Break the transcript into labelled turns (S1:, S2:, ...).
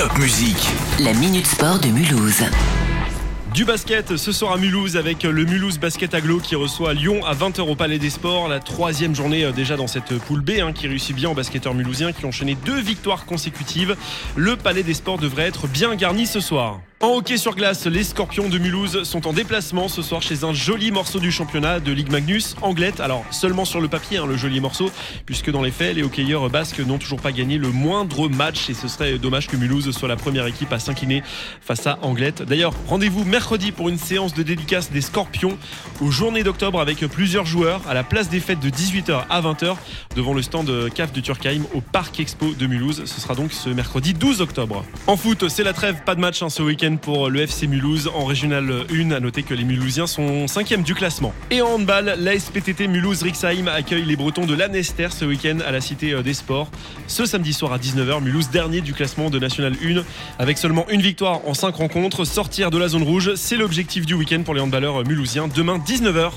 S1: Top Musique.
S2: La Minute Sport de Mulhouse.
S3: Du basket ce soir à Mulhouse avec le Mulhouse Basket Aglo qui reçoit Lyon à 20h au Palais des Sports. La troisième journée euh, déjà dans cette poule B hein, qui réussit bien aux basketteurs mulhousiens qui ont enchaîné deux victoires consécutives. Le Palais des Sports devrait être bien garni ce soir. En hockey sur glace, les Scorpions de Mulhouse sont en déplacement ce soir chez un joli morceau du championnat de Ligue Magnus, Anglette. Alors seulement sur le papier, hein, le joli morceau, puisque dans les faits, les hockeyeurs basques n'ont toujours pas gagné le moindre match et ce serait dommage que Mulhouse soit la première équipe à s'incliner face à Anglette. D'ailleurs, rendez-vous mercredi pour une séance de dédicace des Scorpions aux journées d'octobre avec plusieurs joueurs à la place des fêtes de 18h à 20h devant le stand CAF de Turkheim au Parc Expo de Mulhouse. Ce sera donc ce mercredi 12 octobre. En foot, c'est la trêve, pas de match hein, ce week-end pour le FC Mulhouse en Régional 1. À noter que les Mulhousiens sont 5 du classement. Et en handball, la SPTT Mulhouse-Rixheim accueille les Bretons de Lanester ce week-end à la Cité des Sports. Ce samedi soir à 19h, Mulhouse dernier du classement de National 1 avec seulement une victoire en 5 rencontres. Sortir de la zone rouge, c'est l'objectif du week-end pour les handballeurs mulhousiens. Demain 19h.